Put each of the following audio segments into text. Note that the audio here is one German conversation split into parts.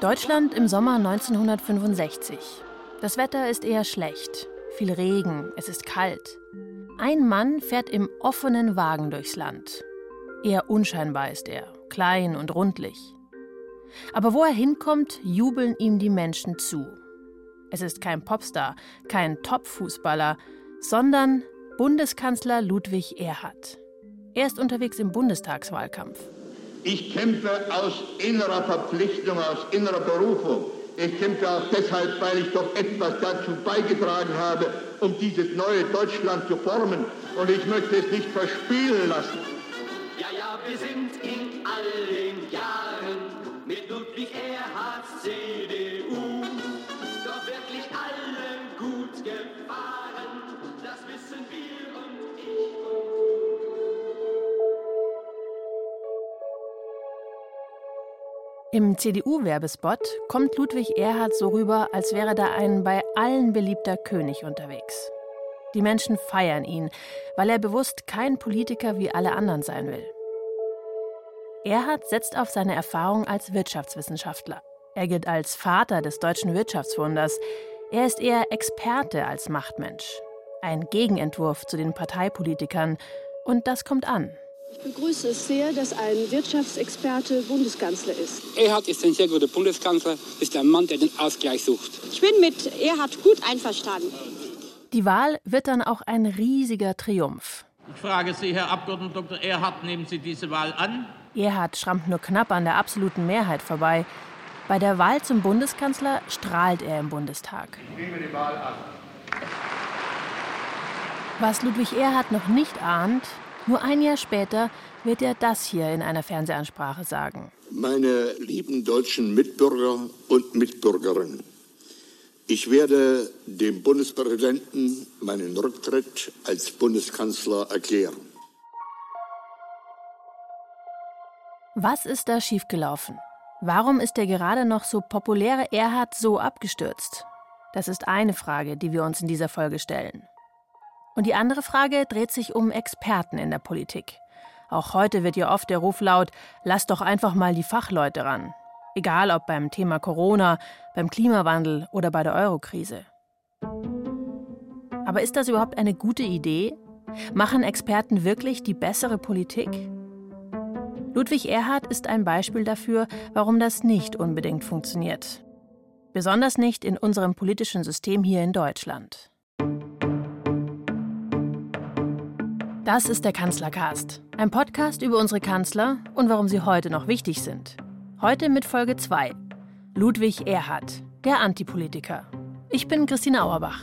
Deutschland im Sommer 1965. Das Wetter ist eher schlecht. Viel Regen, es ist kalt. Ein Mann fährt im offenen Wagen durchs Land. Eher unscheinbar ist er, klein und rundlich. Aber wo er hinkommt, jubeln ihm die Menschen zu. Es ist kein Popstar, kein Top-Fußballer, sondern Bundeskanzler Ludwig Erhard. Er ist unterwegs im Bundestagswahlkampf. Ich kämpfe aus innerer Verpflichtung, aus innerer Berufung. Ich kämpfe auch deshalb, weil ich doch etwas dazu beigetragen habe, um dieses neue Deutschland zu formen. Und ich möchte es nicht verspielen lassen. Ja, ja, wir sind in allen Jahren mit Ludwig Erhards CDU Im CDU-Werbespot kommt Ludwig Erhard so rüber, als wäre da ein bei allen beliebter König unterwegs. Die Menschen feiern ihn, weil er bewusst kein Politiker wie alle anderen sein will. Erhard setzt auf seine Erfahrung als Wirtschaftswissenschaftler. Er gilt als Vater des deutschen Wirtschaftswunders. Er ist eher Experte als Machtmensch. Ein Gegenentwurf zu den Parteipolitikern. Und das kommt an. Ich begrüße es sehr, dass ein Wirtschaftsexperte Bundeskanzler ist. Erhard ist ein sehr guter Bundeskanzler, ist ein Mann, der den Ausgleich sucht. Ich bin mit Erhard gut einverstanden. Die Wahl wird dann auch ein riesiger Triumph. Ich frage Sie, Herr Abgeordneter Dr. Erhard, nehmen Sie diese Wahl an? Erhard schrammt nur knapp an der absoluten Mehrheit vorbei. Bei der Wahl zum Bundeskanzler strahlt er im Bundestag. Ich nehme die Wahl an. Was Ludwig Erhard noch nicht ahnt, nur ein Jahr später wird er das hier in einer Fernsehansprache sagen. Meine lieben deutschen Mitbürger und Mitbürgerinnen, ich werde dem Bundespräsidenten meinen Rücktritt als Bundeskanzler erklären. Was ist da schiefgelaufen? Warum ist der gerade noch so populäre Erhard so abgestürzt? Das ist eine Frage, die wir uns in dieser Folge stellen. Und die andere Frage dreht sich um Experten in der Politik. Auch heute wird ja oft der Ruf laut, lass doch einfach mal die Fachleute ran. Egal ob beim Thema Corona, beim Klimawandel oder bei der Eurokrise. Aber ist das überhaupt eine gute Idee? Machen Experten wirklich die bessere Politik? Ludwig Erhard ist ein Beispiel dafür, warum das nicht unbedingt funktioniert. Besonders nicht in unserem politischen System hier in Deutschland. Das ist der Kanzlercast, ein Podcast über unsere Kanzler und warum sie heute noch wichtig sind. Heute mit Folge 2. Ludwig Erhard, der Antipolitiker. Ich bin Christine Auerbach.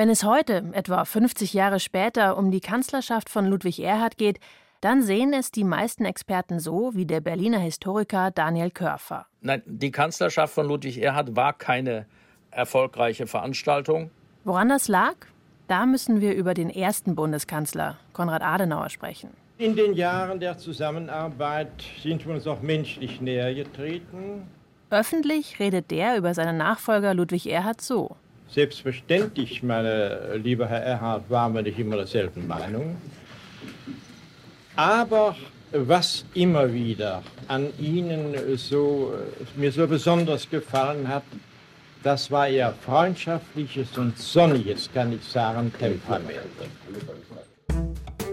Wenn es heute, etwa 50 Jahre später, um die Kanzlerschaft von Ludwig Erhard geht, dann sehen es die meisten Experten so wie der Berliner Historiker Daniel Körfer. Nein, die Kanzlerschaft von Ludwig Erhard war keine erfolgreiche Veranstaltung. Woran das lag? Da müssen wir über den ersten Bundeskanzler, Konrad Adenauer, sprechen. In den Jahren der Zusammenarbeit sind wir uns auch menschlich näher getreten. Öffentlich redet der über seinen Nachfolger Ludwig Erhard so. Selbstverständlich, meine lieber Herr Erhard, waren wir nicht immer derselben Meinung. Aber was immer wieder an Ihnen so, mir so besonders gefallen hat, das war Ihr freundschaftliches und sonniges, kann ich sagen, Temperament.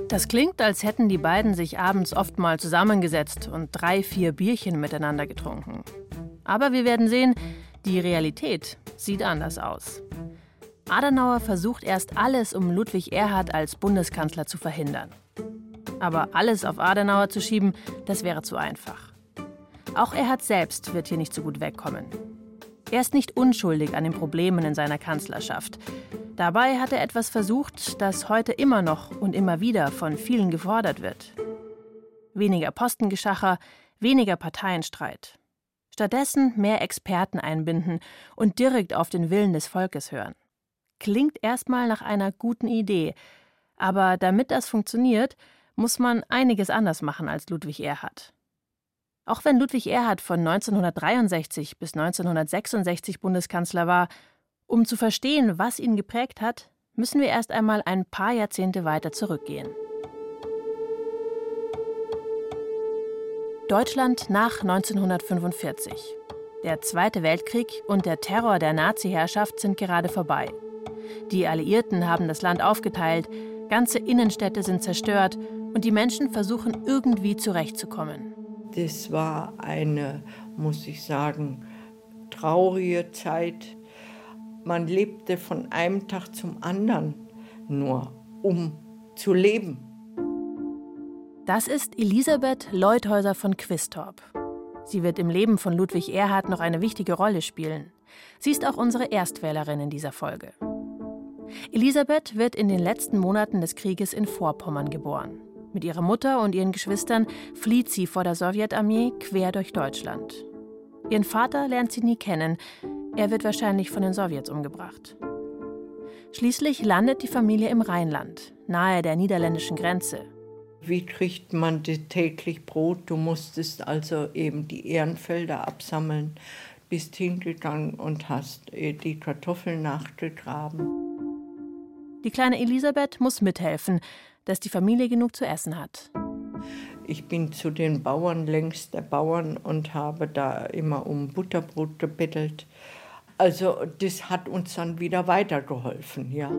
Das klingt, als hätten die beiden sich abends oft mal zusammengesetzt und drei, vier Bierchen miteinander getrunken. Aber wir werden sehen, die Realität sieht anders aus. Adenauer versucht erst alles, um Ludwig Erhard als Bundeskanzler zu verhindern. Aber alles auf Adenauer zu schieben, das wäre zu einfach. Auch Erhard selbst wird hier nicht so gut wegkommen. Er ist nicht unschuldig an den Problemen in seiner Kanzlerschaft. Dabei hat er etwas versucht, das heute immer noch und immer wieder von vielen gefordert wird. Weniger Postengeschacher, weniger Parteienstreit. Stattdessen mehr Experten einbinden und direkt auf den Willen des Volkes hören. Klingt erstmal nach einer guten Idee, aber damit das funktioniert, muss man einiges anders machen als Ludwig Erhard. Auch wenn Ludwig Erhard von 1963 bis 1966 Bundeskanzler war, um zu verstehen, was ihn geprägt hat, müssen wir erst einmal ein paar Jahrzehnte weiter zurückgehen. Deutschland nach 1945. Der Zweite Weltkrieg und der Terror der Nazi-Herrschaft sind gerade vorbei. Die Alliierten haben das Land aufgeteilt, ganze Innenstädte sind zerstört und die Menschen versuchen irgendwie zurechtzukommen. Das war eine, muss ich sagen, traurige Zeit. Man lebte von einem Tag zum anderen nur, um zu leben. Das ist Elisabeth Leuthäuser von Quistorp. Sie wird im Leben von Ludwig Erhard noch eine wichtige Rolle spielen. Sie ist auch unsere Erstwählerin in dieser Folge. Elisabeth wird in den letzten Monaten des Krieges in Vorpommern geboren. Mit ihrer Mutter und ihren Geschwistern flieht sie vor der Sowjetarmee quer durch Deutschland. Ihren Vater lernt sie nie kennen. Er wird wahrscheinlich von den Sowjets umgebracht. Schließlich landet die Familie im Rheinland, nahe der niederländischen Grenze. Wie kriegt man täglich Brot? Du musstest also eben die Ehrenfelder absammeln, bist hingegangen und hast äh, die Kartoffeln nachgegraben. Die kleine Elisabeth muss mithelfen, dass die Familie genug zu essen hat. Ich bin zu den Bauern längs der Bauern und habe da immer um Butterbrot gebettelt. Also das hat uns dann wieder weitergeholfen, ja.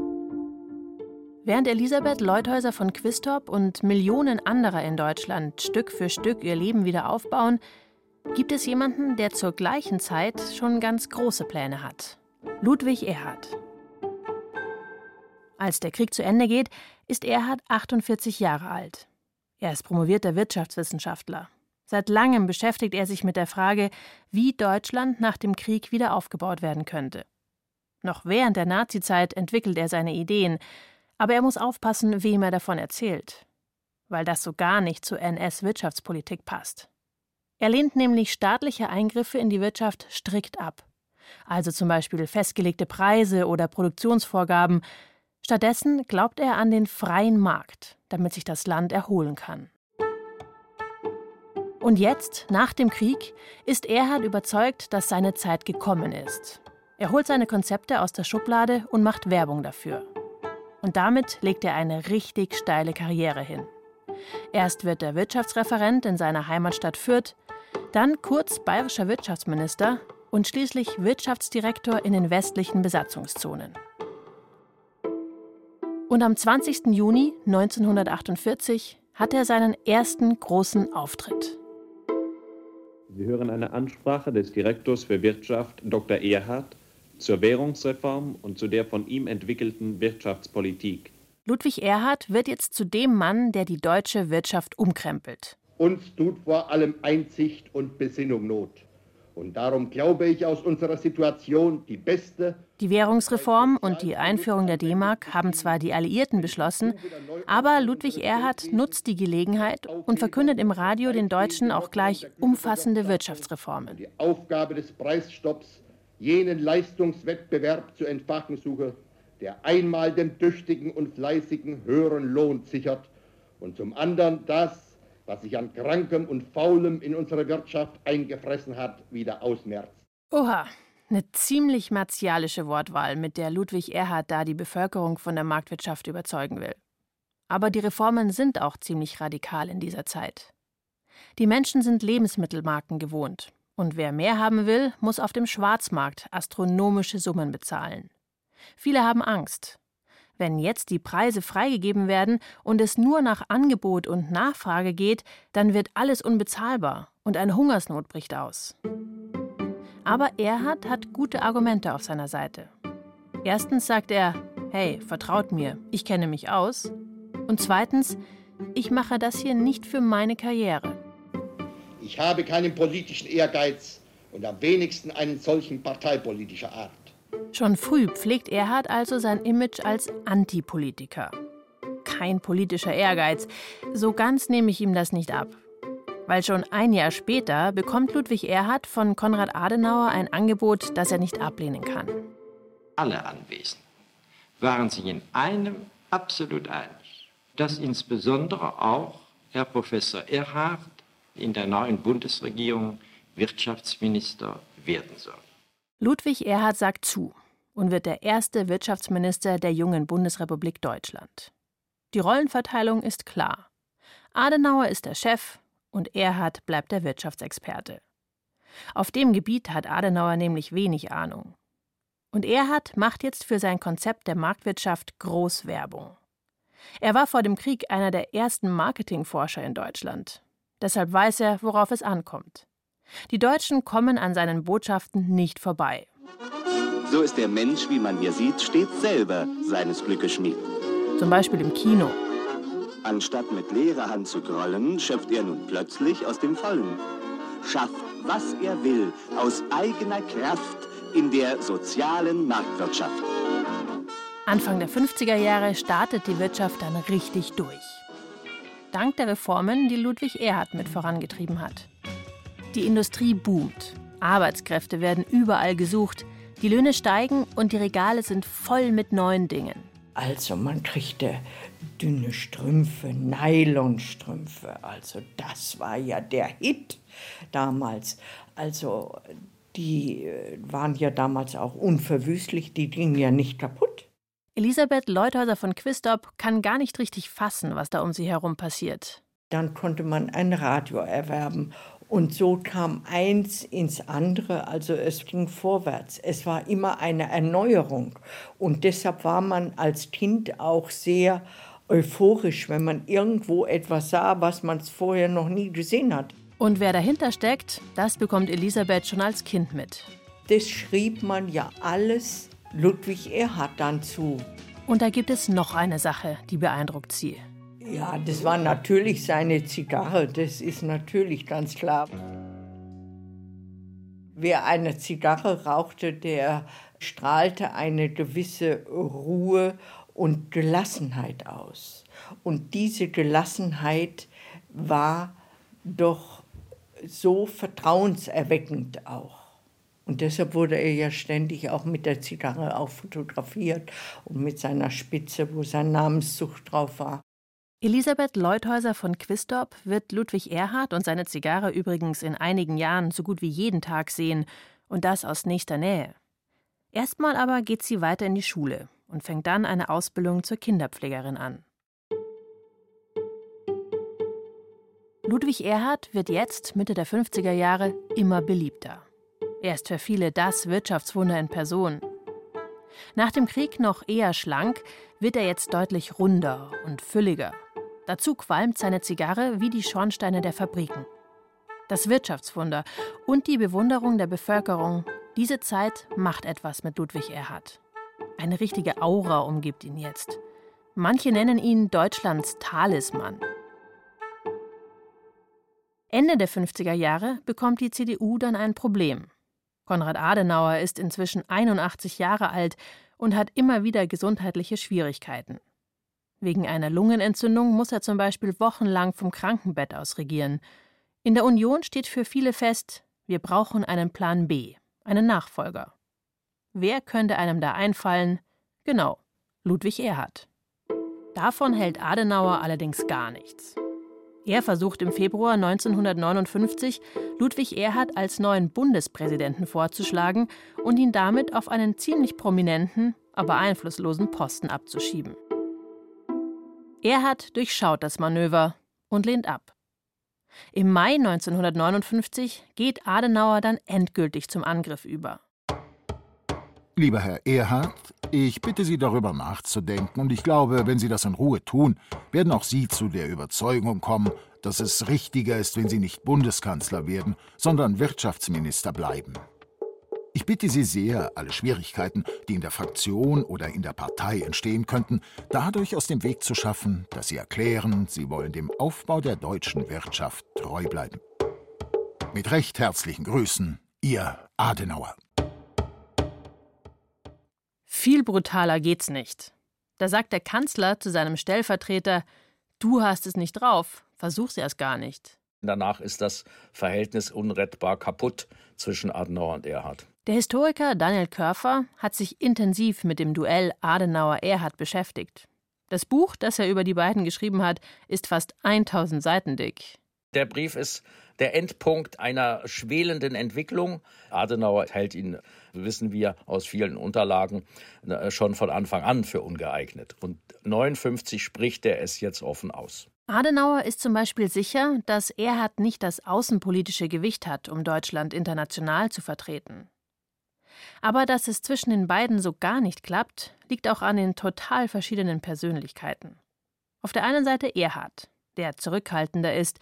Während Elisabeth Leuthäuser von Quistorp und Millionen anderer in Deutschland Stück für Stück ihr Leben wieder aufbauen, gibt es jemanden, der zur gleichen Zeit schon ganz große Pläne hat. Ludwig Erhard. Als der Krieg zu Ende geht, ist Erhard 48 Jahre alt. Er ist promovierter Wirtschaftswissenschaftler. Seit langem beschäftigt er sich mit der Frage, wie Deutschland nach dem Krieg wieder aufgebaut werden könnte. Noch während der Nazizeit entwickelt er seine Ideen, aber er muss aufpassen, wem er davon erzählt, weil das so gar nicht zur NS-Wirtschaftspolitik passt. Er lehnt nämlich staatliche Eingriffe in die Wirtschaft strikt ab. Also zum Beispiel festgelegte Preise oder Produktionsvorgaben. Stattdessen glaubt er an den freien Markt, damit sich das Land erholen kann. Und jetzt, nach dem Krieg, ist Erhard überzeugt, dass seine Zeit gekommen ist. Er holt seine Konzepte aus der Schublade und macht Werbung dafür. Und damit legt er eine richtig steile Karriere hin. Erst wird er Wirtschaftsreferent in seiner Heimatstadt Fürth, dann kurz bayerischer Wirtschaftsminister und schließlich Wirtschaftsdirektor in den westlichen Besatzungszonen. Und am 20. Juni 1948 hat er seinen ersten großen Auftritt. Sie hören eine Ansprache des Direktors für Wirtschaft Dr. Erhard zur Währungsreform und zu der von ihm entwickelten Wirtschaftspolitik. Ludwig Erhard wird jetzt zu dem Mann, der die deutsche Wirtschaft umkrempelt. Uns tut vor allem Einsicht und Besinnung Not. Und darum glaube ich aus unserer Situation die beste. Die Währungsreform und die Einführung der D-Mark haben zwar die Alliierten beschlossen, aber Ludwig Erhard nutzt die Gelegenheit und verkündet im Radio den Deutschen auch gleich umfassende Wirtschaftsreformen. Die Aufgabe des Preisstopps jenen Leistungswettbewerb zu entfachen suche, der einmal dem Tüchtigen und Fleißigen höheren Lohn sichert und zum anderen das, was sich an Krankem und Faulem in unserer Wirtschaft eingefressen hat, wieder ausmerzt. Oha, eine ziemlich martialische Wortwahl, mit der Ludwig Erhard da die Bevölkerung von der Marktwirtschaft überzeugen will. Aber die Reformen sind auch ziemlich radikal in dieser Zeit. Die Menschen sind Lebensmittelmarken gewohnt und wer mehr haben will, muss auf dem Schwarzmarkt astronomische Summen bezahlen. Viele haben Angst. Wenn jetzt die Preise freigegeben werden und es nur nach Angebot und Nachfrage geht, dann wird alles unbezahlbar und eine Hungersnot bricht aus. Aber Erhard hat gute Argumente auf seiner Seite. Erstens sagt er, hey, vertraut mir, ich kenne mich aus. Und zweitens, ich mache das hier nicht für meine Karriere. Ich habe keinen politischen Ehrgeiz und am wenigsten einen solchen parteipolitischer Art. Schon früh pflegt Erhard also sein Image als Antipolitiker. Kein politischer Ehrgeiz. So ganz nehme ich ihm das nicht ab. Weil schon ein Jahr später bekommt Ludwig Erhard von Konrad Adenauer ein Angebot, das er nicht ablehnen kann. Alle Anwesenden waren sich in einem absolut einig, dass insbesondere auch Herr Professor Erhard in der neuen Bundesregierung Wirtschaftsminister werden soll. Ludwig Erhard sagt zu und wird der erste Wirtschaftsminister der jungen Bundesrepublik Deutschland. Die Rollenverteilung ist klar. Adenauer ist der Chef und Erhard bleibt der Wirtschaftsexperte. Auf dem Gebiet hat Adenauer nämlich wenig Ahnung. Und Erhard macht jetzt für sein Konzept der Marktwirtschaft Großwerbung. Er war vor dem Krieg einer der ersten Marketingforscher in Deutschland. Deshalb weiß er, worauf es ankommt. Die Deutschen kommen an seinen Botschaften nicht vorbei. So ist der Mensch, wie man hier sieht, stets selber seines Glückes Schmied. Zum Beispiel im Kino. Anstatt mit leerer Hand zu grollen, schöpft er nun plötzlich aus dem Vollen. Schafft, was er will, aus eigener Kraft in der sozialen Marktwirtschaft. Anfang der 50er Jahre startet die Wirtschaft dann richtig durch. Dank der Reformen, die Ludwig Erhard mit vorangetrieben hat. Die Industrie boomt, Arbeitskräfte werden überall gesucht, die Löhne steigen und die Regale sind voll mit neuen Dingen. Also man kriegte dünne Strümpfe, Nylonstrümpfe. Also das war ja der Hit damals. Also die äh, waren ja damals auch unverwüstlich, die gingen ja nicht kaputt. Elisabeth Leuthäuser von Quistorp kann gar nicht richtig fassen, was da um sie herum passiert. Dann konnte man ein Radio erwerben und so kam eins ins andere, also es ging vorwärts. Es war immer eine Erneuerung. Und deshalb war man als Kind auch sehr euphorisch, wenn man irgendwo etwas sah, was man vorher noch nie gesehen hat. Und wer dahinter steckt, das bekommt Elisabeth schon als Kind mit. Das schrieb man ja alles Ludwig Erhard dann zu. Und da gibt es noch eine Sache, die beeindruckt sie. Ja, das war natürlich seine Zigarre, das ist natürlich ganz klar. Wer eine Zigarre rauchte, der strahlte eine gewisse Ruhe und Gelassenheit aus. Und diese Gelassenheit war doch so vertrauenserweckend auch. Und deshalb wurde er ja ständig auch mit der Zigarre auch fotografiert und mit seiner Spitze, wo sein Namenszug drauf war. Elisabeth Leuthäuser von Quistorp wird Ludwig Erhard und seine Zigarre übrigens in einigen Jahren so gut wie jeden Tag sehen, und das aus nächster Nähe. Erstmal aber geht sie weiter in die Schule und fängt dann eine Ausbildung zur Kinderpflegerin an. Ludwig Erhard wird jetzt, Mitte der 50er Jahre, immer beliebter. Er ist für viele das Wirtschaftswunder in Person. Nach dem Krieg noch eher schlank, wird er jetzt deutlich runder und fülliger. Dazu qualmt seine Zigarre wie die Schornsteine der Fabriken. Das Wirtschaftswunder und die Bewunderung der Bevölkerung, diese Zeit macht etwas mit Ludwig Erhard. Eine richtige Aura umgibt ihn jetzt. Manche nennen ihn Deutschlands Talisman. Ende der 50er Jahre bekommt die CDU dann ein Problem. Konrad Adenauer ist inzwischen 81 Jahre alt und hat immer wieder gesundheitliche Schwierigkeiten. Wegen einer Lungenentzündung muss er zum Beispiel wochenlang vom Krankenbett aus regieren. In der Union steht für viele fest, wir brauchen einen Plan B, einen Nachfolger. Wer könnte einem da einfallen? Genau, Ludwig Erhard. Davon hält Adenauer allerdings gar nichts. Er versucht im Februar 1959, Ludwig Erhard als neuen Bundespräsidenten vorzuschlagen und ihn damit auf einen ziemlich prominenten, aber einflusslosen Posten abzuschieben. Erhard durchschaut das Manöver und lehnt ab. Im Mai 1959 geht Adenauer dann endgültig zum Angriff über. Lieber Herr Erhard, ich bitte Sie darüber nachzudenken, und ich glaube, wenn Sie das in Ruhe tun, werden auch Sie zu der Überzeugung kommen, dass es richtiger ist, wenn Sie nicht Bundeskanzler werden, sondern Wirtschaftsminister bleiben. Ich bitte Sie sehr, alle Schwierigkeiten, die in der Fraktion oder in der Partei entstehen könnten, dadurch aus dem Weg zu schaffen, dass Sie erklären, Sie wollen dem Aufbau der deutschen Wirtschaft treu bleiben. Mit recht herzlichen Grüßen, Ihr Adenauer. Viel brutaler geht's nicht. Da sagt der Kanzler zu seinem Stellvertreter: Du hast es nicht drauf, versuch's erst gar nicht. Danach ist das Verhältnis unrettbar kaputt zwischen Adenauer und Erhard. Der Historiker Daniel Körfer hat sich intensiv mit dem Duell Adenauer-Erhard beschäftigt. Das Buch, das er über die beiden geschrieben hat, ist fast 1000 Seiten dick. Der Brief ist der Endpunkt einer schwelenden Entwicklung. Adenauer hält ihn, wissen wir aus vielen Unterlagen, äh, schon von Anfang an für ungeeignet. Und 59 spricht er es jetzt offen aus. Adenauer ist zum Beispiel sicher, dass Erhard nicht das außenpolitische Gewicht hat, um Deutschland international zu vertreten. Aber dass es zwischen den beiden so gar nicht klappt, liegt auch an den total verschiedenen Persönlichkeiten. Auf der einen Seite Erhard, der zurückhaltender ist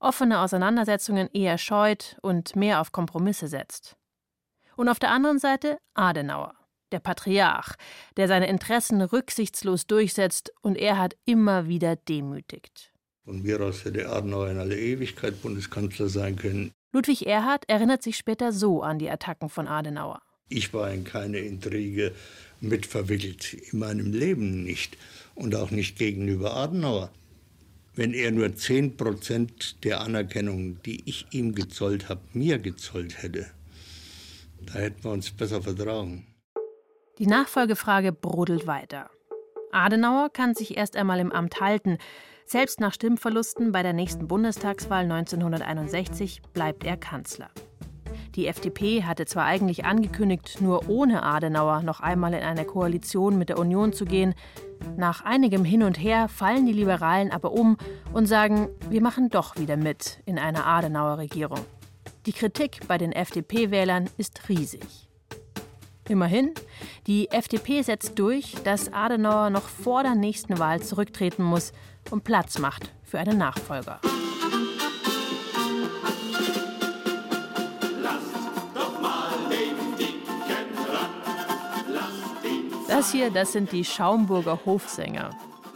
offene Auseinandersetzungen eher scheut und mehr auf Kompromisse setzt. Und auf der anderen Seite Adenauer, der Patriarch, der seine Interessen rücksichtslos durchsetzt und er hat immer wieder demütigt. Von mir aus hätte Adenauer in alle Ewigkeit Bundeskanzler sein können. Ludwig Erhard erinnert sich später so an die Attacken von Adenauer. Ich war in keine Intrige mit verwickelt, in meinem Leben nicht und auch nicht gegenüber Adenauer wenn er nur 10 Prozent der Anerkennung, die ich ihm gezollt habe, mir gezollt hätte. Da hätten wir uns besser vertragen. Die Nachfolgefrage brodelt weiter. Adenauer kann sich erst einmal im Amt halten. Selbst nach Stimmverlusten bei der nächsten Bundestagswahl 1961 bleibt er Kanzler. Die FDP hatte zwar eigentlich angekündigt, nur ohne Adenauer noch einmal in eine Koalition mit der Union zu gehen, nach einigem Hin und Her fallen die Liberalen aber um und sagen, wir machen doch wieder mit in einer Adenauer-Regierung. Die Kritik bei den FDP-Wählern ist riesig. Immerhin, die FDP setzt durch, dass Adenauer noch vor der nächsten Wahl zurücktreten muss und Platz macht für einen Nachfolger. Das hier, das sind die Schaumburger Hofsänger.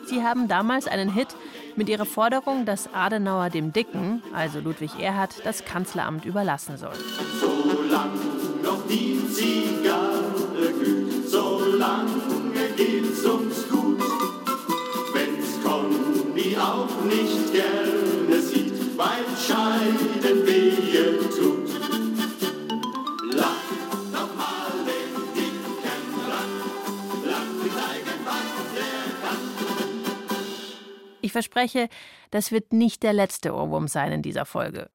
Sie haben damals einen Hit mit ihrer Forderung, dass Adenauer dem Dicken, also Ludwig Erhard, das Kanzleramt überlassen soll. Solange noch die Zigarre glüht, solange geht's uns gut. Wenn's Conny auch nicht gerne sieht, weil Scheiden wehe tut. Verspreche, das wird nicht der letzte Ohrwurm sein in dieser Folge.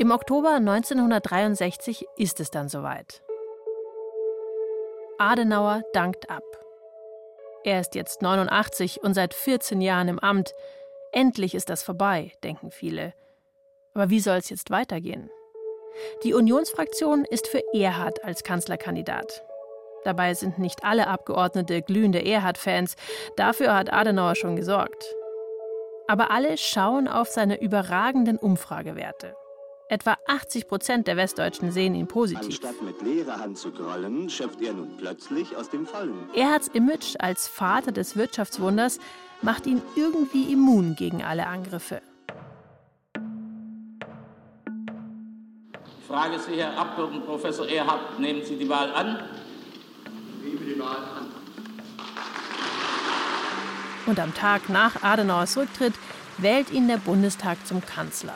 Im Oktober 1963 ist es dann soweit. Adenauer dankt ab. Er ist jetzt 89 und seit 14 Jahren im Amt. Endlich ist das vorbei, denken viele. Aber wie soll es jetzt weitergehen? Die Unionsfraktion ist für Erhard als Kanzlerkandidat. Dabei sind nicht alle Abgeordnete glühende Erhard-Fans. Dafür hat Adenauer schon gesorgt. Aber alle schauen auf seine überragenden Umfragewerte. Etwa 80 Prozent der Westdeutschen sehen ihn positiv. Anstatt mit leerer Hand zu grollen, schöpft er nun plötzlich aus dem Vollen. Erhards Image als Vater des Wirtschaftswunders macht ihn irgendwie immun gegen alle Angriffe. Ich frage Sie, Herr Abgeordneter Professor Erhard, nehmen Sie die Wahl an? Wahl an. Und am Tag nach Adenauers Rücktritt wählt ihn der Bundestag zum Kanzler.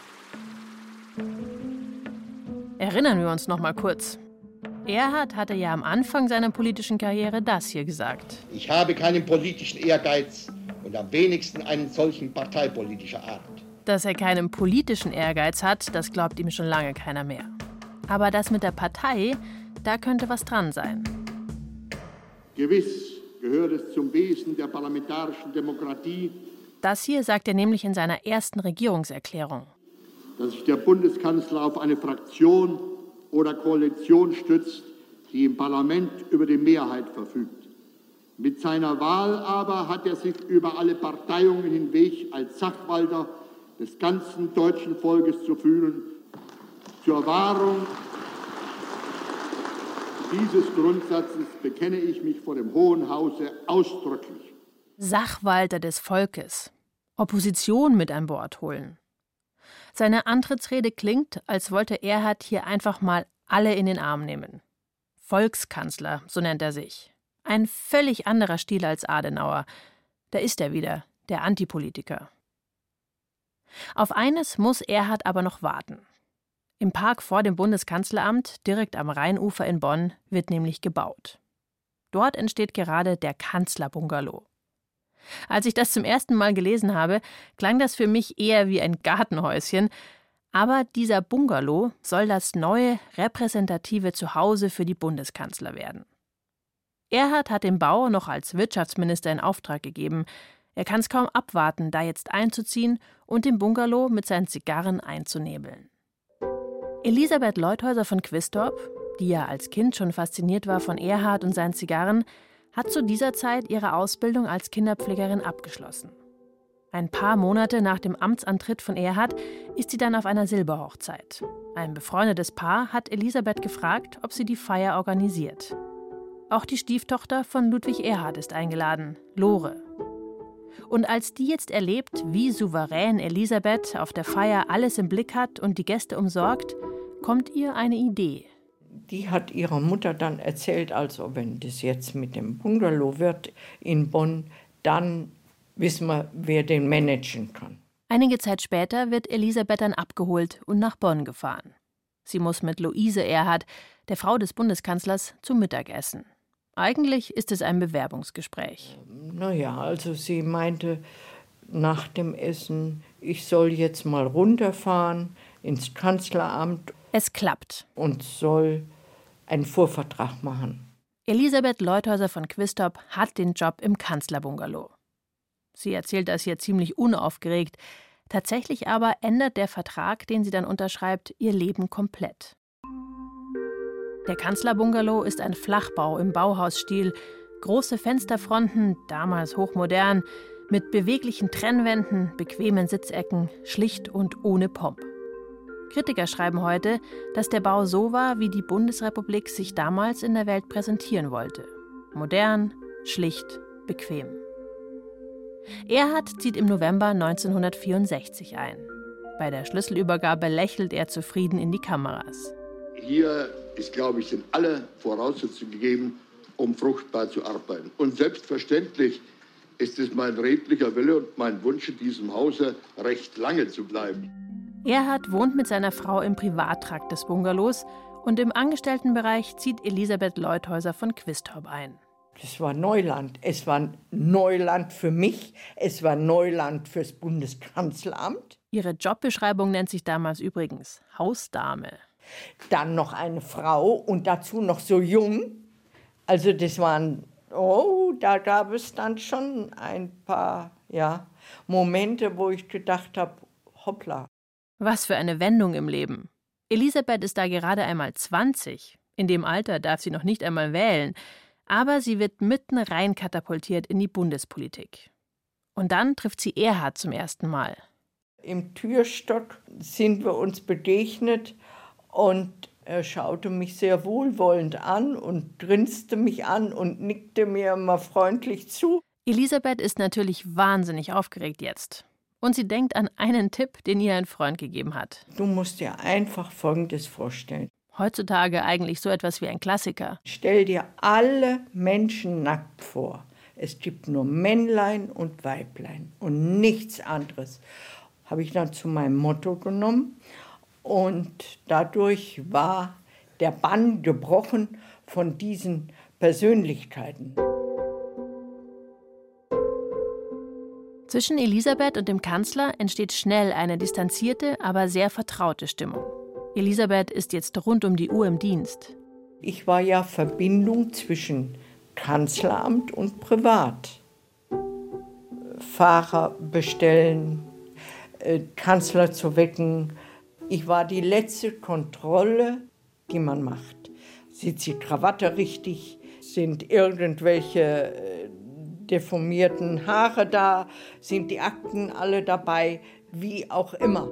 Erinnern wir uns noch mal kurz. Erhard hatte ja am Anfang seiner politischen Karriere das hier gesagt. Ich habe keinen politischen Ehrgeiz und am wenigsten einen solchen parteipolitischer Art. Dass er keinen politischen Ehrgeiz hat, das glaubt ihm schon lange keiner mehr. Aber das mit der Partei, da könnte was dran sein. Gewiss gehört es zum Wesen der parlamentarischen Demokratie. Das hier sagt er nämlich in seiner ersten Regierungserklärung. Dass sich der Bundeskanzler auf eine Fraktion oder Koalition stützt, die im Parlament über die Mehrheit verfügt. Mit seiner Wahl aber hat er sich über alle Parteiungen hinweg als Sachwalter des ganzen deutschen Volkes zu fühlen, zur Wahrung dieses Grundsatzes bekenne ich mich vor dem Hohen Hause ausdrücklich. Sachwalter des Volkes. Opposition mit an Bord holen. Seine Antrittsrede klingt, als wollte Erhard hier einfach mal alle in den Arm nehmen. Volkskanzler, so nennt er sich. Ein völlig anderer Stil als Adenauer. Da ist er wieder, der Antipolitiker. Auf eines muss Erhard aber noch warten. Im Park vor dem Bundeskanzleramt, direkt am Rheinufer in Bonn, wird nämlich gebaut. Dort entsteht gerade der Kanzlerbungalow. Als ich das zum ersten Mal gelesen habe, klang das für mich eher wie ein Gartenhäuschen, aber dieser Bungalow soll das neue repräsentative Zuhause für die Bundeskanzler werden. Erhard hat den Bau noch als Wirtschaftsminister in Auftrag gegeben. Er kann es kaum abwarten, da jetzt einzuziehen und den Bungalow mit seinen Zigarren einzunebeln. Elisabeth Leuthäuser von Quistorp, die ja als Kind schon fasziniert war von Erhard und seinen Zigarren, hat zu dieser Zeit ihre Ausbildung als Kinderpflegerin abgeschlossen. Ein paar Monate nach dem Amtsantritt von Erhard ist sie dann auf einer Silberhochzeit. Ein befreundetes Paar hat Elisabeth gefragt, ob sie die Feier organisiert. Auch die Stieftochter von Ludwig Erhard ist eingeladen, Lore. Und als die jetzt erlebt, wie souverän Elisabeth auf der Feier alles im Blick hat und die Gäste umsorgt, kommt ihr eine Idee. Die hat ihrer Mutter dann erzählt, also wenn das jetzt mit dem Bungalow wird in Bonn, dann wissen wir, wer den managen kann. Einige Zeit später wird Elisabeth dann abgeholt und nach Bonn gefahren. Sie muss mit Luise Erhard, der Frau des Bundeskanzlers, zum Mittagessen. Eigentlich ist es ein Bewerbungsgespräch. Naja, also sie meinte nach dem Essen, ich soll jetzt mal runterfahren ins Kanzleramt. Es klappt. Und soll einen Vorvertrag machen. Elisabeth Leuthäuser von Quistorp hat den Job im Kanzlerbungalow. Sie erzählt das hier ziemlich unaufgeregt. Tatsächlich aber ändert der Vertrag, den sie dann unterschreibt, ihr Leben komplett. Der Kanzlerbungalow ist ein Flachbau im Bauhausstil, große Fensterfronten, damals hochmodern, mit beweglichen Trennwänden, bequemen Sitzecken, schlicht und ohne Pomp. Kritiker schreiben heute, dass der Bau so war, wie die Bundesrepublik sich damals in der Welt präsentieren wollte. Modern, schlicht, bequem. Erhard zieht im November 1964 ein. Bei der Schlüsselübergabe lächelt er zufrieden in die Kameras. Hier ist, glaube ich, sind alle Voraussetzungen gegeben, um fruchtbar zu arbeiten. Und selbstverständlich ist es mein redlicher Wille und mein Wunsch, in diesem Hause recht lange zu bleiben. Erhard wohnt mit seiner Frau im Privattrakt des Bungalows und im Angestelltenbereich zieht Elisabeth Leuthäuser von Quistorp ein. Das war Neuland. Es war Neuland für mich, es war Neuland fürs Bundeskanzleramt. Ihre Jobbeschreibung nennt sich damals übrigens Hausdame. Dann noch eine Frau und dazu noch so jung. Also das waren, oh, da gab es dann schon ein paar ja, Momente, wo ich gedacht habe, hoppla. Was für eine Wendung im Leben. Elisabeth ist da gerade einmal 20. In dem Alter darf sie noch nicht einmal wählen. Aber sie wird mitten rein katapultiert in die Bundespolitik. Und dann trifft sie Erhard zum ersten Mal. Im Türstock sind wir uns begegnet und er schaute mich sehr wohlwollend an und grinste mich an und nickte mir immer freundlich zu. Elisabeth ist natürlich wahnsinnig aufgeregt jetzt. Und sie denkt an einen Tipp, den ihr ein Freund gegeben hat. Du musst dir einfach Folgendes vorstellen. Heutzutage eigentlich so etwas wie ein Klassiker. Stell dir alle Menschen nackt vor. Es gibt nur Männlein und Weiblein und nichts anderes. Habe ich dann zu meinem Motto genommen und dadurch war der Bann gebrochen von diesen Persönlichkeiten. Zwischen Elisabeth und dem Kanzler entsteht schnell eine distanzierte, aber sehr vertraute Stimmung. Elisabeth ist jetzt rund um die Uhr im Dienst. Ich war ja Verbindung zwischen Kanzleramt und Privat. Fahrer bestellen, äh, Kanzler zu wecken, ich war die letzte Kontrolle, die man macht. Sitzt die Krawatte richtig? Sind irgendwelche äh, deformierten Haare da? Sind die Akten alle dabei? Wie auch immer.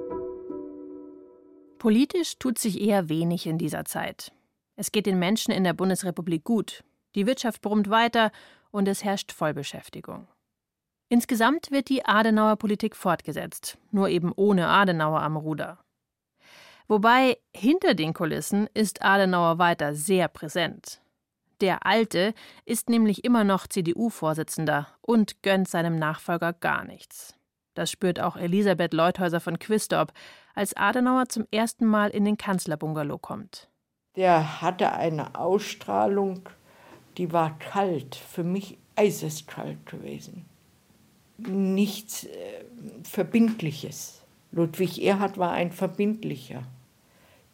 Politisch tut sich eher wenig in dieser Zeit. Es geht den Menschen in der Bundesrepublik gut. Die Wirtschaft brummt weiter und es herrscht Vollbeschäftigung. Insgesamt wird die Adenauer Politik fortgesetzt, nur eben ohne Adenauer am Ruder. Wobei hinter den Kulissen ist Adenauer weiter sehr präsent. Der Alte ist nämlich immer noch CDU-Vorsitzender und gönnt seinem Nachfolger gar nichts. Das spürt auch Elisabeth Leuthäuser von Quistorp, als Adenauer zum ersten Mal in den Kanzlerbungalow kommt. Der hatte eine Ausstrahlung, die war kalt, für mich eiseskalt gewesen. nichts äh, Verbindliches. Ludwig Erhard war ein Verbindlicher.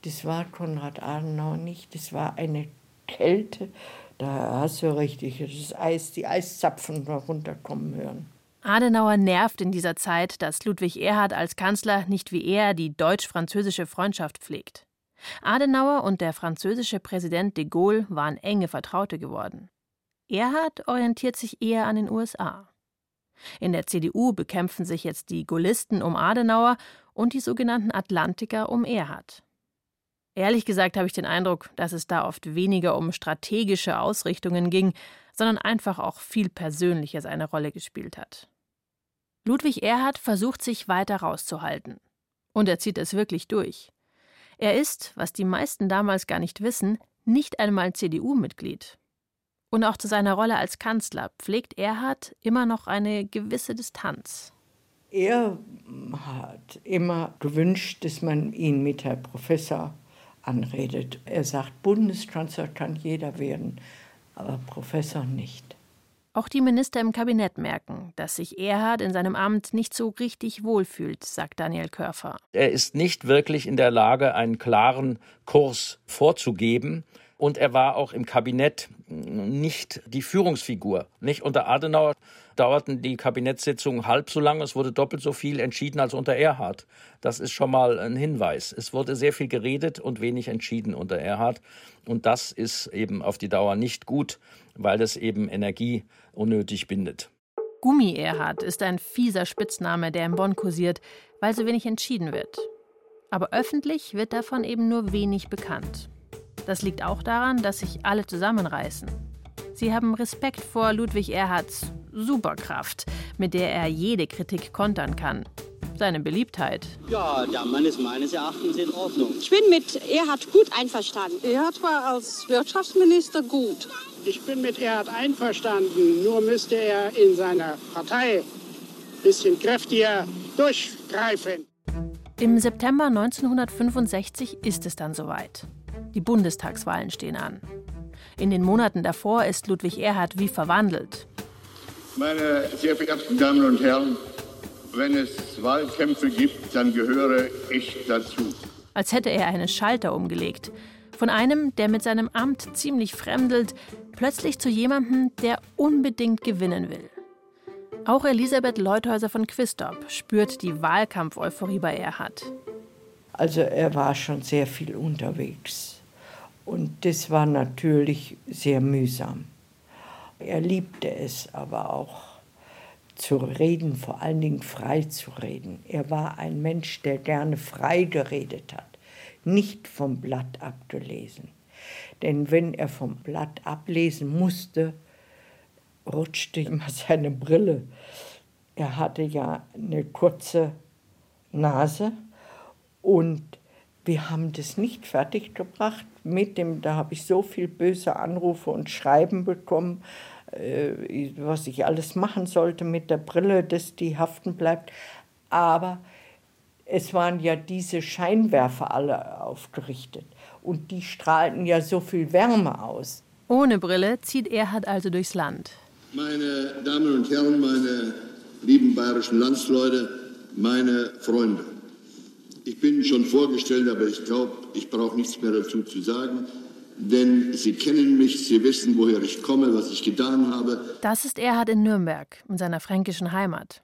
Das war Konrad Adenauer nicht. Das war eine Kälte. Da hast du richtig das Eis, die Eiszapfen runterkommen hören. Adenauer nervt in dieser Zeit, dass Ludwig Erhard als Kanzler nicht wie er die deutsch-französische Freundschaft pflegt. Adenauer und der französische Präsident de Gaulle waren enge Vertraute geworden. Erhard orientiert sich eher an den USA. In der CDU bekämpfen sich jetzt die Gaullisten um Adenauer und die sogenannten Atlantiker um Erhard. Ehrlich gesagt habe ich den Eindruck, dass es da oft weniger um strategische Ausrichtungen ging, sondern einfach auch viel Persönliches eine Rolle gespielt hat. Ludwig Erhard versucht sich weiter rauszuhalten. Und er zieht es wirklich durch. Er ist, was die meisten damals gar nicht wissen, nicht einmal CDU-Mitglied. Und auch zu seiner Rolle als Kanzler pflegt Erhard immer noch eine gewisse Distanz. Er hat immer gewünscht, dass man ihn mit Herr Professor anredet. Er sagt, Bundeskanzler kann jeder werden, aber Professor nicht. Auch die Minister im Kabinett merken, dass sich Erhard in seinem Amt nicht so richtig wohlfühlt, sagt Daniel Körfer. Er ist nicht wirklich in der Lage, einen klaren Kurs vorzugeben. Und er war auch im Kabinett nicht die Führungsfigur. Nicht unter Adenauer dauerten die Kabinettssitzungen halb so lange, es wurde doppelt so viel entschieden als unter Erhard. Das ist schon mal ein Hinweis. Es wurde sehr viel geredet und wenig entschieden unter Erhard. Und das ist eben auf die Dauer nicht gut, weil das eben Energie unnötig bindet. Gummi Erhard ist ein fieser Spitzname, der in Bonn kursiert, weil so wenig entschieden wird. Aber öffentlich wird davon eben nur wenig bekannt. Das liegt auch daran, dass sich alle zusammenreißen. Sie haben Respekt vor Ludwig Erhards Superkraft, mit der er jede Kritik kontern kann. Seine Beliebtheit. Ja, der Mann ist meines Erachtens in Ordnung. Ich bin mit Erhard gut einverstanden. Erhard war als Wirtschaftsminister gut. Ich bin mit Erhard einverstanden, nur müsste er in seiner Partei ein bisschen kräftiger durchgreifen. Im September 1965 ist es dann soweit. Die Bundestagswahlen stehen an. In den Monaten davor ist Ludwig Erhard wie verwandelt. Meine sehr verehrten Damen und Herren, wenn es Wahlkämpfe gibt, dann gehöre ich dazu. Als hätte er einen Schalter umgelegt. Von einem, der mit seinem Amt ziemlich fremdelt, plötzlich zu jemandem, der unbedingt gewinnen will. Auch Elisabeth Leuthäuser von Quistorp spürt die Wahlkampf-Euphorie bei Erhard. Also er war schon sehr viel unterwegs. Und das war natürlich sehr mühsam. Er liebte es aber auch zu reden, vor allen Dingen frei zu reden. Er war ein Mensch, der gerne frei geredet hat, nicht vom Blatt abgelesen. Denn wenn er vom Blatt ablesen musste, rutschte immer seine Brille. Er hatte ja eine kurze Nase und wir haben das nicht fertiggebracht mit dem, da habe ich so viel böse Anrufe und Schreiben bekommen, äh, was ich alles machen sollte mit der Brille, dass die haften bleibt. Aber es waren ja diese Scheinwerfer alle aufgerichtet und die strahlten ja so viel Wärme aus. Ohne Brille zieht Erhard also durchs Land. Meine Damen und Herren, meine lieben bayerischen Landsleute, meine Freunde. Ich bin schon vorgestellt, aber ich glaube, ich brauche nichts mehr dazu zu sagen. Denn Sie kennen mich, Sie wissen, woher ich komme, was ich getan habe. Das ist Erhard in Nürnberg, in seiner fränkischen Heimat.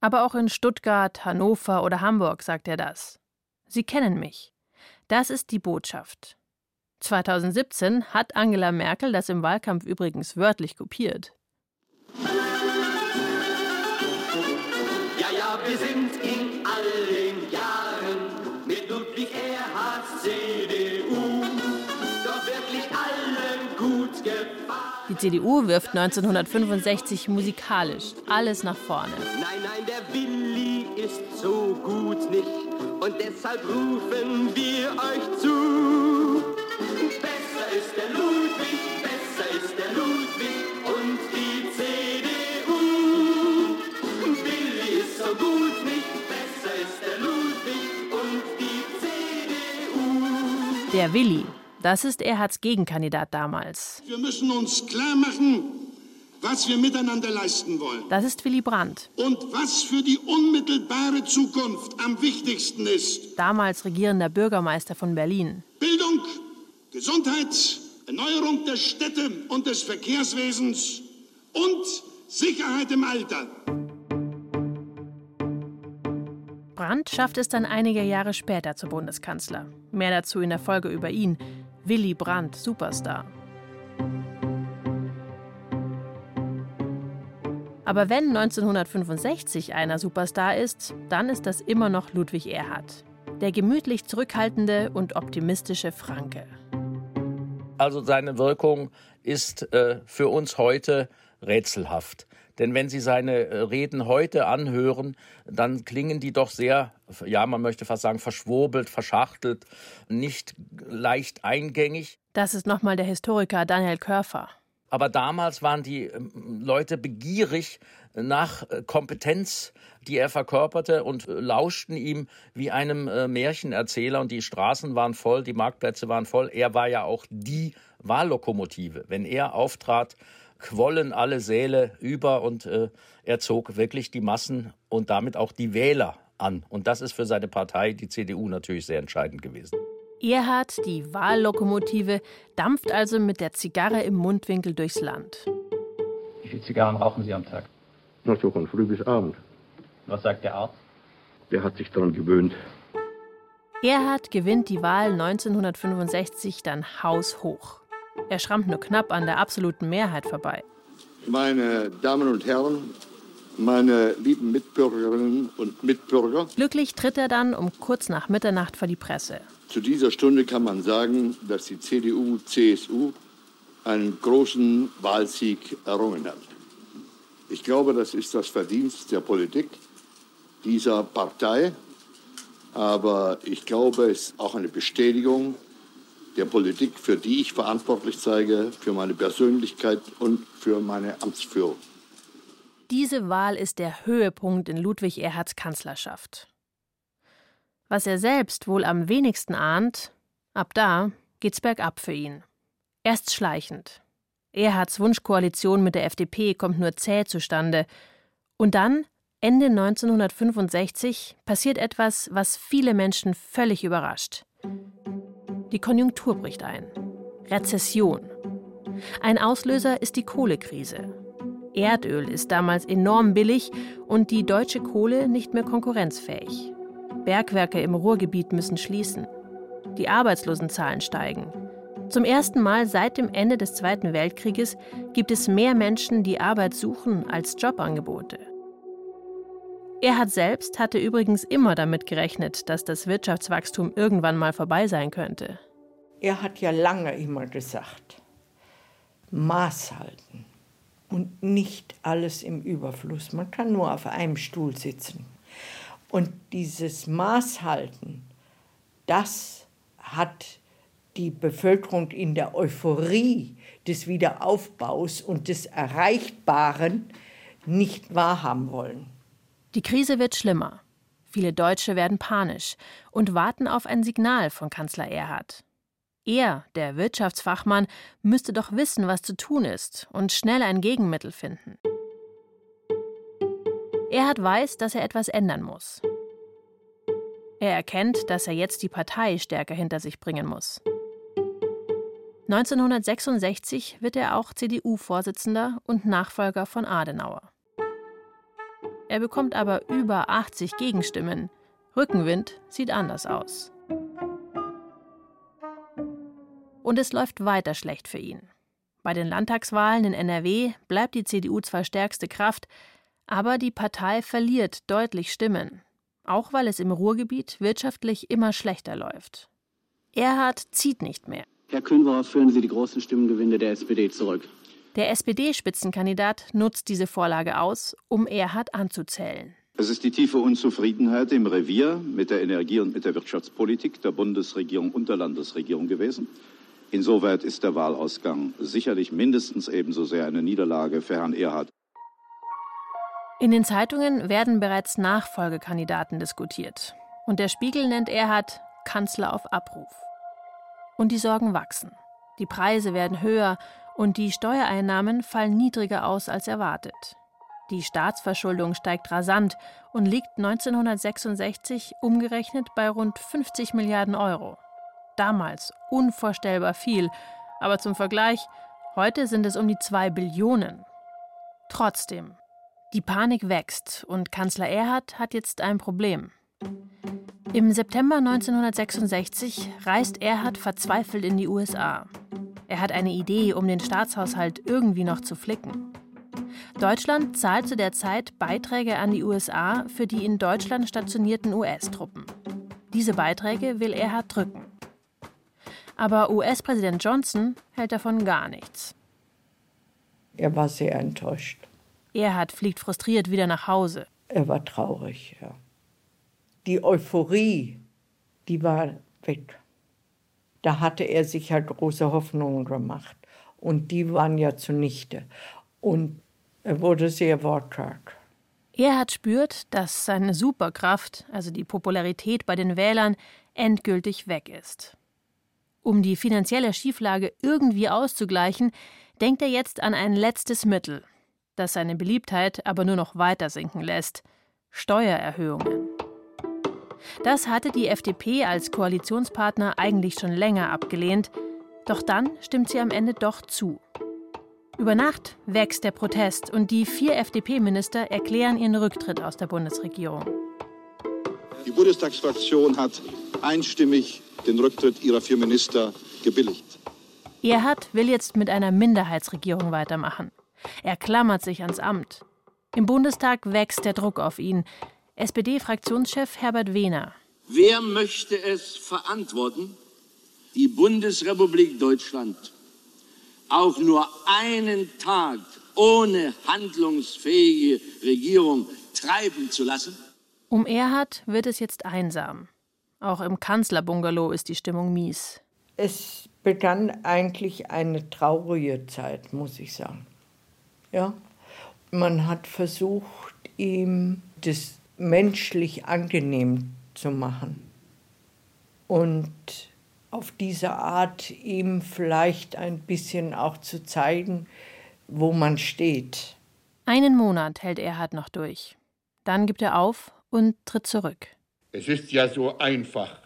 Aber auch in Stuttgart, Hannover oder Hamburg sagt er das. Sie kennen mich. Das ist die Botschaft. 2017 hat Angela Merkel das im Wahlkampf übrigens wörtlich kopiert. Ja, ja, wir sind CDU wirft 1965 musikalisch alles nach vorne. Nein, nein, der Willi ist so gut nicht und deshalb rufen wir euch zu. Besser ist der Ludwig, besser ist der Ludwig und die CDU. Willi ist so gut nicht, besser ist der Ludwig und die CDU. Der Willi, das ist Erhards Gegenkandidat damals. Wir müssen uns klar machen, was wir miteinander leisten wollen. Das ist Willy Brandt. Und was für die unmittelbare Zukunft am wichtigsten ist. Damals regierender Bürgermeister von Berlin. Bildung, Gesundheit, Erneuerung der Städte und des Verkehrswesens und Sicherheit im Alter. Brandt schafft es dann einige Jahre später zum Bundeskanzler. Mehr dazu in der Folge über ihn. Willy Brandt, Superstar. Aber wenn 1965 einer Superstar ist, dann ist das immer noch Ludwig Erhard. Der gemütlich zurückhaltende und optimistische Franke. Also seine Wirkung ist äh, für uns heute rätselhaft. Denn wenn Sie seine äh, Reden heute anhören, dann klingen die doch sehr, ja, man möchte fast sagen, verschwurbelt, verschachtelt, nicht leicht eingängig. Das ist nochmal der Historiker Daniel Körfer. Aber damals waren die ähm, Leute begierig nach äh, Kompetenz, die er verkörperte und äh, lauschten ihm wie einem Märchenerzähler und die Straßen waren voll, die Marktplätze waren voll. Er war ja auch die Wahllokomotive. Wenn er auftrat, quollen alle Säle über und äh, er zog wirklich die Massen und damit auch die Wähler an. Und das ist für seine Partei, die CDU, natürlich sehr entscheidend gewesen. Erhard, die Wahllokomotive, dampft also mit der Zigarre im Mundwinkel durchs Land. Wie viele Zigarren rauchen Sie am Tag? Na, so von früh bis abend. Was sagt der Arzt? Der hat sich daran gewöhnt. Erhard gewinnt die Wahl 1965 dann haushoch. Er schrammt nur knapp an der absoluten Mehrheit vorbei. Meine Damen und Herren, meine lieben Mitbürgerinnen und Mitbürger. Glücklich tritt er dann um kurz nach Mitternacht vor die Presse. Zu dieser Stunde kann man sagen, dass die CDU-CSU einen großen Wahlsieg errungen hat. Ich glaube, das ist das Verdienst der Politik dieser Partei. Aber ich glaube, es ist auch eine Bestätigung der Politik, für die ich verantwortlich zeige, für meine Persönlichkeit und für meine Amtsführung. Diese Wahl ist der Höhepunkt in Ludwig Erhards Kanzlerschaft. Was er selbst wohl am wenigsten ahnt, ab da geht's bergab für ihn. Erst schleichend. Erhards Wunschkoalition mit der FDP kommt nur zäh zustande. Und dann, Ende 1965, passiert etwas, was viele Menschen völlig überrascht. Die Konjunktur bricht ein. Rezession. Ein Auslöser ist die Kohlekrise. Erdöl ist damals enorm billig und die deutsche Kohle nicht mehr konkurrenzfähig. Bergwerke im Ruhrgebiet müssen schließen. Die Arbeitslosenzahlen steigen. Zum ersten Mal seit dem Ende des Zweiten Weltkrieges gibt es mehr Menschen, die Arbeit suchen, als Jobangebote. Er hat selbst hatte übrigens immer damit gerechnet, dass das Wirtschaftswachstum irgendwann mal vorbei sein könnte. Er hat ja lange immer gesagt, Maß halten und nicht alles im Überfluss. Man kann nur auf einem Stuhl sitzen. Und dieses Maß halten, das hat die Bevölkerung in der Euphorie des Wiederaufbaus und des Erreichbaren nicht wahrhaben wollen. Die Krise wird schlimmer. Viele Deutsche werden panisch und warten auf ein Signal von Kanzler Erhard. Er, der Wirtschaftsfachmann, müsste doch wissen, was zu tun ist und schnell ein Gegenmittel finden. Erhard weiß, dass er etwas ändern muss. Er erkennt, dass er jetzt die Partei stärker hinter sich bringen muss. 1966 wird er auch CDU-Vorsitzender und Nachfolger von Adenauer. Er bekommt aber über 80 Gegenstimmen. Rückenwind sieht anders aus. Und es läuft weiter schlecht für ihn. Bei den Landtagswahlen in NRW bleibt die CDU zwar stärkste Kraft, aber die Partei verliert deutlich Stimmen, auch weil es im Ruhrgebiet wirtschaftlich immer schlechter läuft. Erhard zieht nicht mehr. Herr Kühn, worauf führen Sie die großen Stimmengewinne der SPD zurück? Der SPD-Spitzenkandidat nutzt diese Vorlage aus, um Erhard anzuzählen. Es ist die tiefe Unzufriedenheit im Revier mit der Energie- und mit der Wirtschaftspolitik der Bundesregierung und der Landesregierung gewesen. Insoweit ist der Wahlausgang sicherlich mindestens ebenso sehr eine Niederlage für Herrn Erhard. In den Zeitungen werden bereits Nachfolgekandidaten diskutiert. Und der Spiegel nennt Erhard Kanzler auf Abruf. Und die Sorgen wachsen. Die Preise werden höher Und die Steuereinnahmen fallen niedriger aus als erwartet. Die Staatsverschuldung steigt rasant und liegt 1966 umgerechnet bei rund 50 Milliarden Euro. Damals unvorstellbar viel, aber zum Vergleich, heute sind es um die 2 Billionen. Trotzdem, die Panik wächst und Kanzler Erhard hat jetzt ein Problem. Im September 1966 reist Erhard verzweifelt in die USA. Er hat eine Idee, um den Staatshaushalt irgendwie noch zu flicken. Deutschland zahlt zu der Zeit Beiträge an die USA für die in Deutschland stationierten US-Truppen. Diese Beiträge will Erhard drücken. Aber US-Präsident Johnson hält davon gar nichts. Er war sehr enttäuscht. Erhard fliegt frustriert wieder nach Hause. Er war traurig, ja. Die Euphorie, die war weg. Da hatte er sich halt große Hoffnungen gemacht. Und die waren ja zunichte. Und er wurde sehr wortkarg. Erhard spürt, dass seine Superkraft, also die Popularität bei den Wählern, endgültig weg ist. Um die finanzielle Schieflage irgendwie auszugleichen, denkt er jetzt an ein letztes Mittel, das seine Beliebtheit aber nur noch weiter sinken lässt Steuererhöhungen. Das hatte die FDP als Koalitionspartner eigentlich schon länger abgelehnt, doch dann stimmt sie am Ende doch zu. Über Nacht wächst der Protest und die vier FDP-Minister erklären ihren Rücktritt aus der Bundesregierung. Die Bundestagsfraktion hat einstimmig den Rücktritt ihrer vier Minister gebilligt. Erhard will jetzt mit einer Minderheitsregierung weitermachen. Er klammert sich ans Amt. Im Bundestag wächst der Druck auf ihn. SPD-Fraktionschef Herbert Wehner. Wer möchte es verantworten, die Bundesrepublik Deutschland auch nur einen Tag ohne handlungsfähige Regierung treiben zu lassen? Um Erhard wird es jetzt einsam. Auch im Kanzlerbungalow ist die Stimmung mies. Es begann eigentlich eine traurige Zeit, muss ich sagen. Ja, man hat versucht, ihm das menschlich angenehm zu machen und auf diese Art ihm vielleicht ein bisschen auch zu zeigen, wo man steht. Einen Monat hält Erhard noch durch. Dann gibt er auf und tritt zurück. Es ist ja so einfach,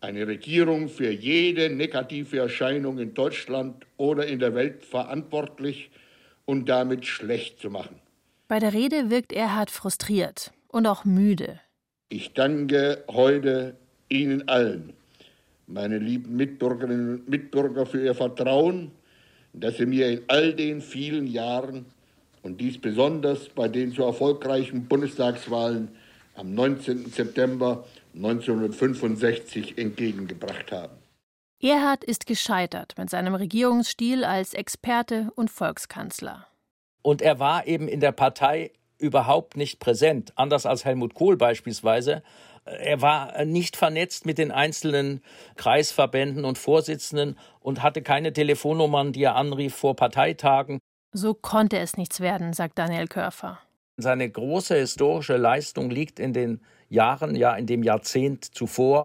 eine Regierung für jede negative Erscheinung in Deutschland oder in der Welt verantwortlich und damit schlecht zu machen. Bei der Rede wirkt Erhard frustriert und auch müde. Ich danke heute Ihnen allen, meine lieben Mitbürgerinnen und Mitbürger, für Ihr Vertrauen, das Sie mir in all den vielen Jahren und dies besonders bei den so erfolgreichen Bundestagswahlen am 19. September 1965 entgegengebracht haben. Erhard ist gescheitert mit seinem Regierungsstil als Experte und Volkskanzler. Und er war eben in der Partei überhaupt nicht präsent, anders als Helmut Kohl beispielsweise. Er war nicht vernetzt mit den einzelnen Kreisverbänden und Vorsitzenden und hatte keine Telefonnummern, die er anrief vor Parteitagen. So konnte es nichts werden, sagt Daniel Körfer. Seine große historische Leistung liegt in den Jahren, ja in dem Jahrzehnt zuvor.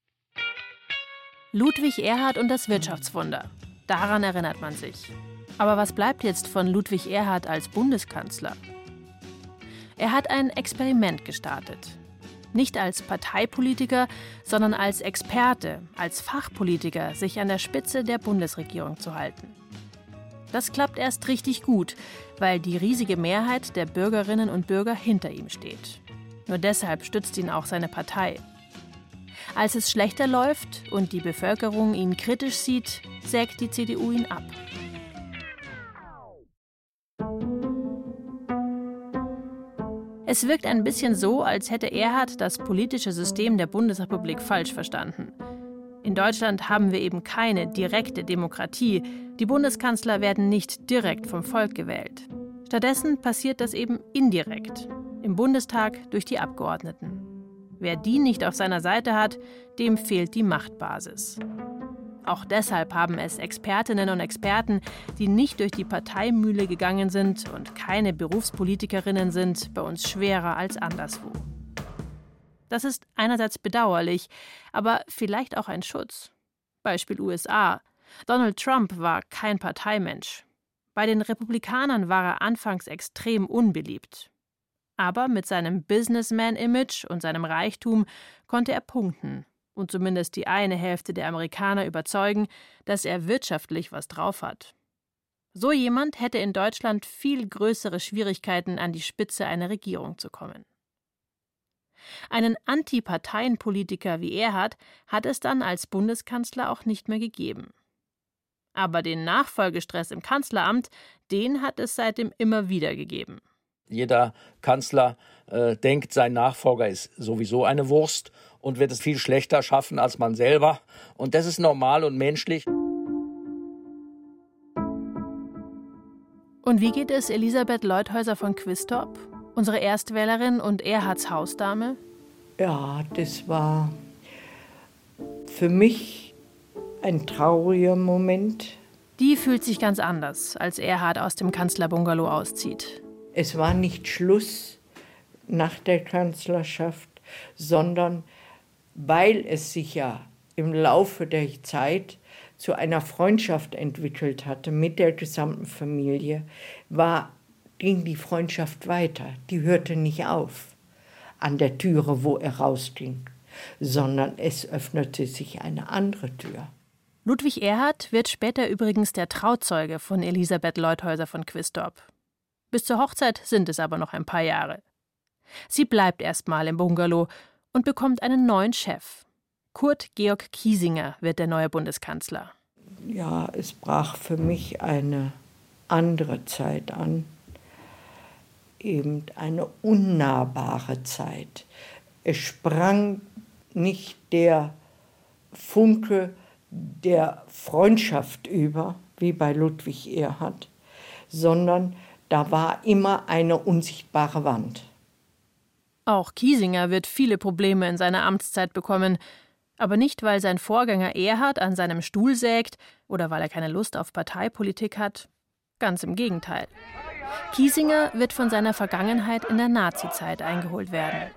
Ludwig Erhard und das Wirtschaftswunder. Daran erinnert man sich. Aber was bleibt jetzt von Ludwig Erhard als Bundeskanzler? Er hat ein Experiment gestartet. Nicht als Parteipolitiker, sondern als Experte, als Fachpolitiker sich an der Spitze der Bundesregierung zu halten. Das klappt erst richtig gut, weil die riesige Mehrheit der Bürgerinnen und Bürger hinter ihm steht. Nur deshalb stützt ihn auch seine Partei. Als es schlechter läuft und die Bevölkerung ihn kritisch sieht, sägt die CDU ihn ab. Es wirkt ein bisschen so, als hätte Erhard das politische System der Bundesrepublik falsch verstanden. In Deutschland haben wir eben keine direkte Demokratie. Die Bundeskanzler werden nicht direkt vom Volk gewählt. Stattdessen passiert das eben indirekt, im Bundestag durch die Abgeordneten. Wer die nicht auf seiner Seite hat, dem fehlt die Machtbasis. Auch deshalb haben es Expertinnen und Experten, die nicht durch die Parteimühle gegangen sind und keine Berufspolitikerinnen sind, bei uns schwerer als anderswo. Das ist einerseits bedauerlich, aber vielleicht auch ein Schutz. Beispiel USA. Donald Trump war kein Parteimensch. Bei den Republikanern war er anfangs extrem unbeliebt. Aber mit seinem Businessman-Image und seinem Reichtum konnte er punkten und zumindest die eine Hälfte der Amerikaner überzeugen, dass er wirtschaftlich was drauf hat. So jemand hätte in Deutschland viel größere Schwierigkeiten, an die Spitze einer Regierung zu kommen. Einen Antiparteienpolitiker wie Erhard hat es dann als Bundeskanzler auch nicht mehr gegeben. Aber den Nachfolgestress im Kanzleramt, den hat es seitdem immer wieder gegeben. Jeder Kanzler äh, denkt, sein Nachfolger ist sowieso eine Wurst und wird es viel schlechter schaffen als man selber. Und das ist normal und menschlich. Und wie geht es Elisabeth Leuthäuser von Quistorp, unsere Erstwählerin und Erhards Hausdame? Ja, das war für mich ein trauriger Moment. Die fühlt sich ganz anders, als Erhard aus dem Kanzlerbungalow auszieht. Es war nicht Schluss nach der Kanzlerschaft, sondern weil es sich ja im Laufe der Zeit zu einer Freundschaft entwickelt hatte mit der gesamten Familie, war, ging die Freundschaft weiter. Die hörte nicht auf an der Türe, wo er rausging, sondern es öffnete sich eine andere Tür. Ludwig Erhard wird später übrigens der Trauzeuge von Elisabeth Leuthäuser von Quistorp. Bis zur Hochzeit sind es aber noch ein paar Jahre. Sie bleibt erstmal im Bungalow und bekommt einen neuen Chef, Kurt Georg Kiesinger wird der neue Bundeskanzler. Ja, es brach für mich eine andere Zeit an, eben eine unnahbare Zeit. Es sprang nicht der Funke der Freundschaft über, wie bei Ludwig Erhard, sondern da war immer eine unsichtbare Wand. Auch Kiesinger wird viele Probleme in seiner Amtszeit bekommen, aber nicht, weil sein Vorgänger Erhard an seinem Stuhl sägt oder weil er keine Lust auf Parteipolitik hat. Ganz im Gegenteil. Kiesinger wird von seiner Vergangenheit in der Nazizeit eingeholt werden.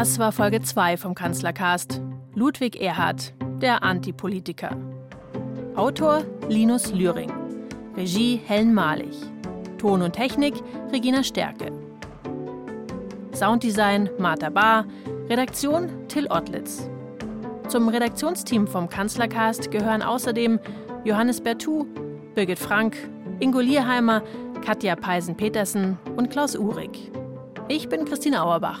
Das war Folge 2 vom Kanzlercast. Ludwig Erhard, der Antipolitiker. Autor Linus Lühring. Regie Helen Malich. Ton und Technik Regina Stärke. Sounddesign Martha Bahr. Redaktion Till Ottlitz. Zum Redaktionsteam vom Kanzlercast gehören außerdem Johannes Bertou, Birgit Frank, Ingo Lierheimer, Katja Peisen-Petersen und Klaus Uhrig. Ich bin Christine Auerbach.